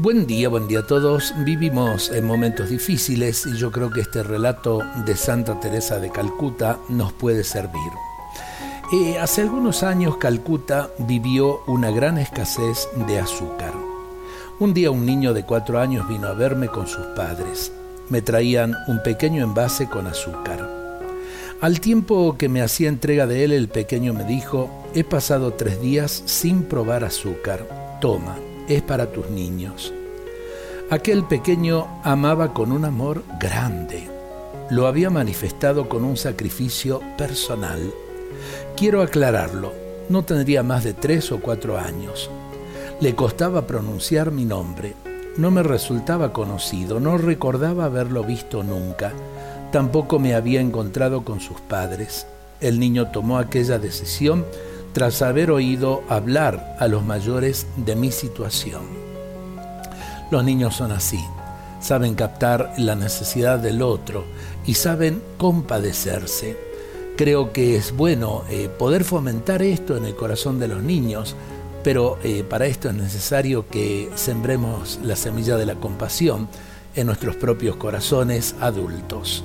Buen día, buen día a todos. Vivimos en momentos difíciles y yo creo que este relato de Santa Teresa de Calcuta nos puede servir. Eh, hace algunos años Calcuta vivió una gran escasez de azúcar. Un día un niño de cuatro años vino a verme con sus padres. Me traían un pequeño envase con azúcar. Al tiempo que me hacía entrega de él, el pequeño me dijo, he pasado tres días sin probar azúcar. Toma, es para tus niños. Aquel pequeño amaba con un amor grande. Lo había manifestado con un sacrificio personal Quiero aclararlo, no tendría más de tres o cuatro años. Le costaba pronunciar mi nombre, no me resultaba conocido, no recordaba haberlo visto nunca, tampoco me había encontrado con sus padres. El niño tomó aquella decisión tras haber oído hablar a los mayores de mi situación. Los niños son así, saben captar la necesidad del otro y saben compadecerse creo que es bueno eh, poder fomentar esto en el corazón de los niños, pero eh, para esto es necesario que sembremos la semilla de la compasión en nuestros propios corazones adultos.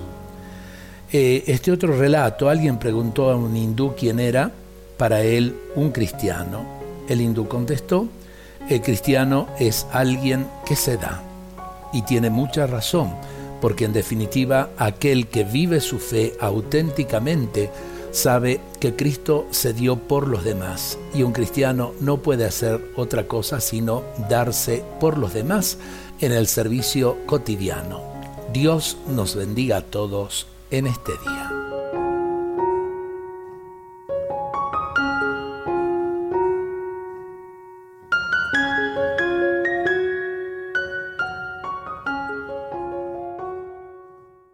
Eh, este otro relato, alguien preguntó a un hindú quién era, para él un cristiano. El hindú contestó, el cristiano es alguien que se da. Y tiene mucha razón porque en definitiva aquel que vive su fe auténticamente sabe que Cristo se dio por los demás y un cristiano no puede hacer otra cosa sino darse por los demás en el servicio cotidiano. Dios nos bendiga a todos en este día.